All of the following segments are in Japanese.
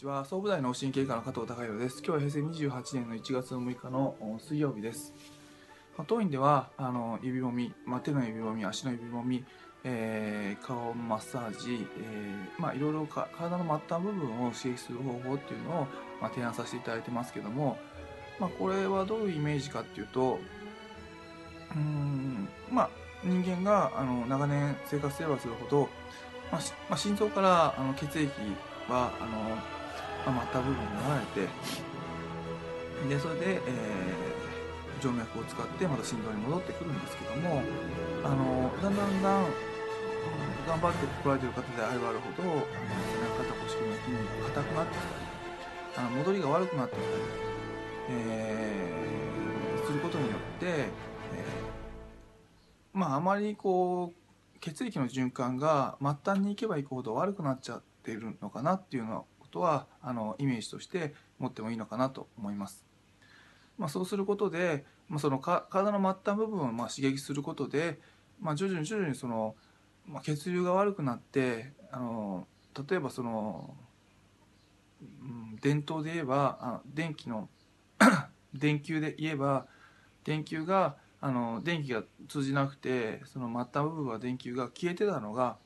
ちは。総武大脳神経科の加藤孝弘です。今日は平成28年の1月6日の水曜日です。当院ではあの指もみ、まあ、手の指もみ足の指もみ、えー、顔マッサージ、えー、まあ、いろいろか体の末端部分を刺激する方法っていうのを、まあ、提案させていただいてますけども、まあ、これはどういうイメージかっていうとうんまあ人間があの長年生活すればするほど、まあまあ、心臓からあの血液はあのまあ、末端部分に流れてでそれで、えー、静脈を使ってまた心臓に戻ってくるんですけどもあのだんだんだん頑張って来られてる方であればあるほどあの背中肩腰の筋肉が硬くなってきたりあの戻りが悪くなってきたり、えー、することによって、えー、まああまりこう血液の循環が末端に行けば行くほど悪くなっちゃってるのかなっていうのはことはあのイメージとして持ってもいいのかなと思います。まあ、そうすることで、まあ、その体の末端部分をまあ刺激することで、まあ、徐々に徐々にその、まあ、血流が悪くなってあの例えばその、うん、伝統で言えばあ電気の 電球で言えば電球があの電気が通じなくてその末端部分は電球が消えてたのが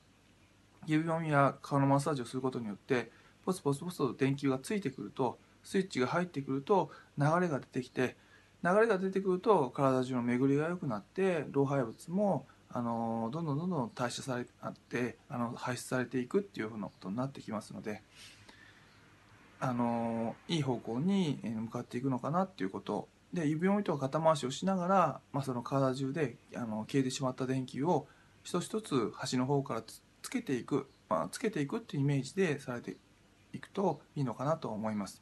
指もみや顔のマッサージをすることによってポツポツポツと電球がついてくるとスイッチが入ってくると流れが出てきて流れが出てくると体中の巡りが良くなって老廃物もあのどんどんどんどん代謝されてあの排出されていくっていうふうなことになってきますのであのいい方向に向かっていくのかなっていうこと。で指折りとか肩回しをしながら、まあ、その体中であの消えてしまった電球を一つ一つ端の方からつけていく、まあ、つけていくっていうイメージでされていくといいのかなと思います。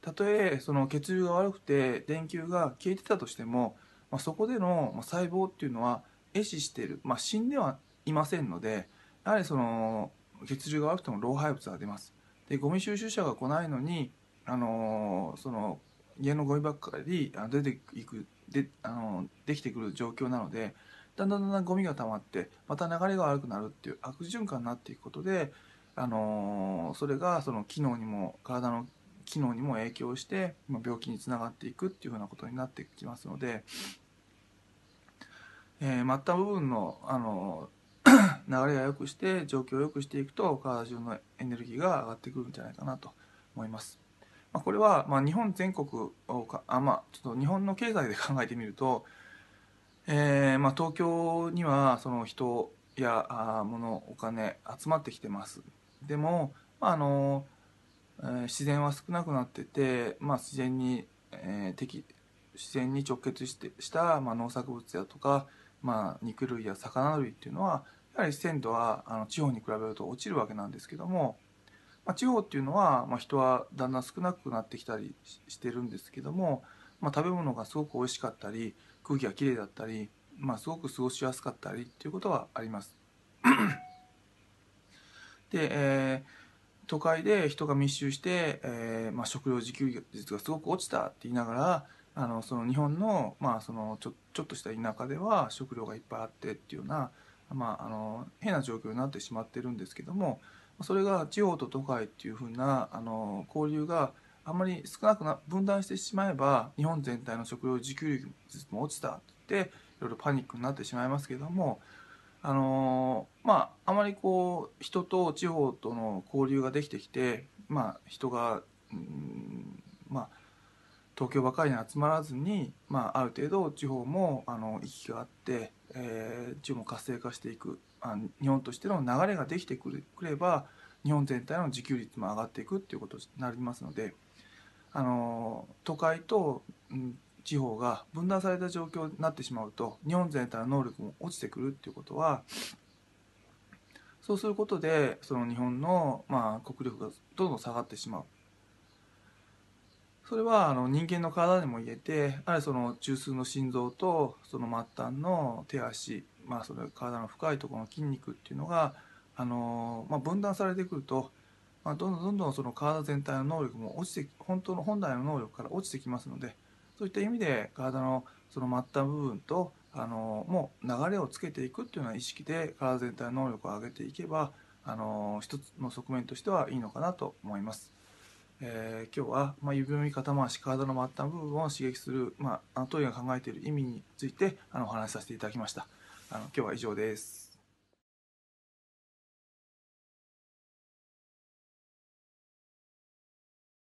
たとえその血流が悪くて電球が消えてたとしても、まあ、そこでの細胞っていうのは壊死している、まあ、死んではいませんのでやはりその血流が悪くても老廃物が出ます。でゴミ収集車が来ないのにあのその家のゴミばっかり出ていくであのできてくる状況なのでだんだんだんだんゴミが溜まってまた流れが悪くなるっていう悪循環になっていくことであのそれがその機能にも体の機能にも影響して、ま病気につながっていくっていうふうなことになってきますので、えー、末端部分のあの 流れが良くして状況を良くしていくと体中のエネルギーが上がってくるんじゃないかなと思います。まあ、これは、まあ、日本全国をかあ、まあ、ちょっと日本の経済で考えてみると、えーまあ、東京にはその人やあ物お金集まってきてます。でも、まああのえー、自然は少なくなってて、まあ、自然に、えー、敵自然に直結してした、まあ、農作物やとか、まあ、肉類や魚類っていうのはやはり鮮度はあの地方に比べると落ちるわけなんですけども、まあ、地方っていうのは、まあ、人はだんだん少なくなってきたりしてるんですけども、まあ、食べ物がすごく美味しかったり空気がきれいだったり、まあ、すごく過ごしやすかったりっていうことはあります。で、えー、都会で人が密集して、えーまあ、食料自給率がすごく落ちたって言いながらあのその日本の,、まあそのちょちょっとした田舎では食料がいっぱいあってっていうような、まあ、あの変な状況になってしまってるんですけどもそれが地方と都会っていうふうなあの交流があんまり少なくな分断してしまえば日本全体の食料自給率も落ちたっていろいろパニックになってしまいますけどもあのまりこう人と地方との交流ができてきてまあ人がうんまあ東京ばかりに集まらずに、まあ、ある程度地方もあの行きがあって、えー、地方も活性化していくあ日本としての流れができてくれば日本全体の自給率も上がっていくっていうことになりますのであの都会と、うん、地方が分断された状況になってしまうと日本全体の能力も落ちてくるっていうことはそうすることでその日本の、まあ、国力がどんどん下がってしまう。それはあの人間の体でも言えてあるその中枢の心臓とその末端の手足、まあ、それ体の深いところの筋肉っていうのがあの、まあ、分断されてくると、まあ、どんどんどんどんその体全体の能力も落ちて本当の本来の能力から落ちてきますのでそういった意味で体のその末端部分とあのもう流れをつけていくっていうような意識で体全体の能力を上げていけばあの一つの側面としてはいいのかなと思います。えー今日は、まあ、指のみ肩回し体の末端部分を刺激する、まあ、あの当院が考えている意味についてあのお話しさせていただきましたあの今日は以上です